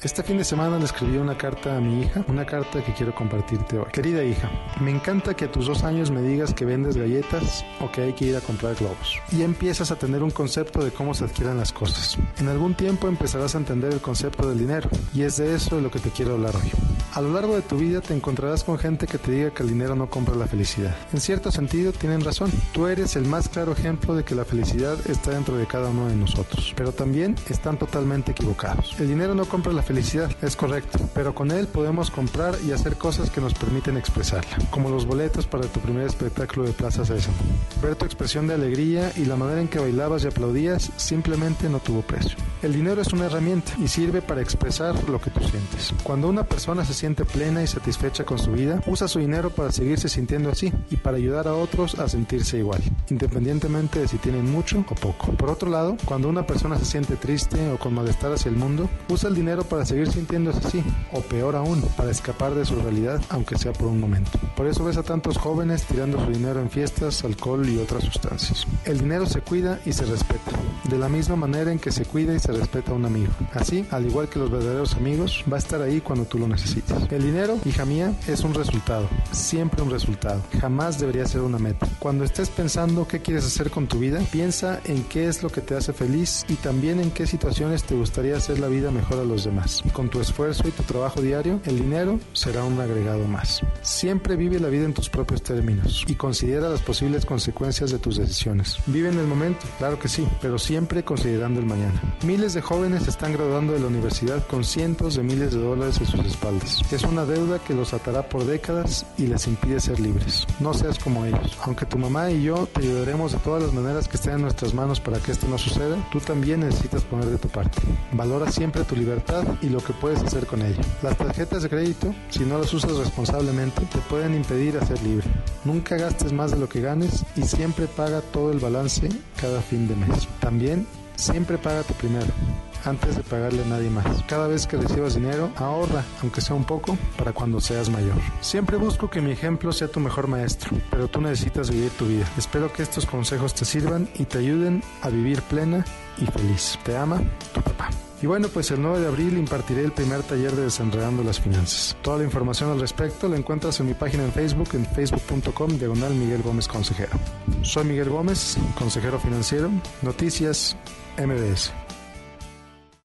Este fin de semana le escribí una carta a mi hija, una carta que quiero compartirte hoy. Querida hija, me encanta que a tus dos años me digas que vendes galletas o que hay que ir a comprar globos. Y empiezas a tener un concepto de cómo se adquieren las cosas. En algún tiempo empezarás a entender el concepto del dinero y es de eso de lo que te quiero hablar hoy. A lo largo de tu vida te encontrarás con gente que te diga que el dinero no compra la felicidad. En cierto sentido tienen razón. Tú eres el más claro ejemplo de que la felicidad está dentro de cada uno de nosotros. Pero también están totalmente equivocados. El dinero no compra la felicidad, es correcto, pero con él podemos comprar y hacer cosas que nos permiten expresarla, como los boletos para tu primer espectáculo de Plaza Sésamo. Ver tu expresión de alegría y la manera en que bailabas y aplaudías simplemente no tuvo precio. El dinero es una herramienta y sirve para expresar lo que tú sientes. Cuando una persona se siente plena y satisfecha con su vida, usa su dinero para seguirse sintiendo así y para ayudar a otros a sentirse igual, independientemente de si tienen mucho o poco. Por otro lado, cuando una persona se siente triste o con malestar hacia el mundo, usa el dinero para seguir sintiéndose así, o peor aún, para escapar de su realidad, aunque sea por un momento. Por eso ves a tantos jóvenes tirando su dinero en fiestas, alcohol y otras sustancias. El dinero se cuida y se respeta, de la misma manera en que se cuida y se respeta a un amigo. Así, al igual que los verdaderos amigos, va a estar ahí cuando tú lo necesites. El dinero, hija mía, es un resultado, siempre un resultado. Jamás debería ser una meta. Cuando estés pensando qué quieres hacer con tu vida, piensa en qué es lo que te hace feliz y también en qué situaciones te gustaría hacer la vida mejor a los demás. Con tu esfuerzo y tu trabajo diario, el dinero será un agregado más. Siempre vive la vida en tus propios términos y considera las posibles consecuencias de tus decisiones. Vive en el momento, claro que sí, pero siempre considerando el mañana. Miles de jóvenes están graduando de la universidad con cientos de miles de dólares en sus espaldas. Es una deuda que los atará por décadas y les impide ser libres. No seas como ellos. Aunque tu mamá y yo te ayudaremos de todas las maneras que estén en nuestras manos para que esto no suceda, tú también necesitas poner de tu parte. Valora siempre tu libertad y lo que puedes hacer con ella. Las tarjetas de crédito, si no las usas responsablemente, te pueden impedir hacer libre. Nunca gastes más de lo que ganes y siempre paga todo el balance cada fin de mes. También siempre págate primero antes de pagarle a nadie más. Cada vez que recibas dinero, ahorra, aunque sea un poco, para cuando seas mayor. Siempre busco que mi ejemplo sea tu mejor maestro, pero tú necesitas vivir tu vida. Espero que estos consejos te sirvan y te ayuden a vivir plena y feliz. Te ama tu papá. Y bueno, pues el 9 de abril impartiré el primer taller de Desenredando las Finanzas. Toda la información al respecto la encuentras en mi página en Facebook, en facebook.com, diagonal Miguel Gómez Consejero. Soy Miguel Gómez, consejero financiero, Noticias MBS.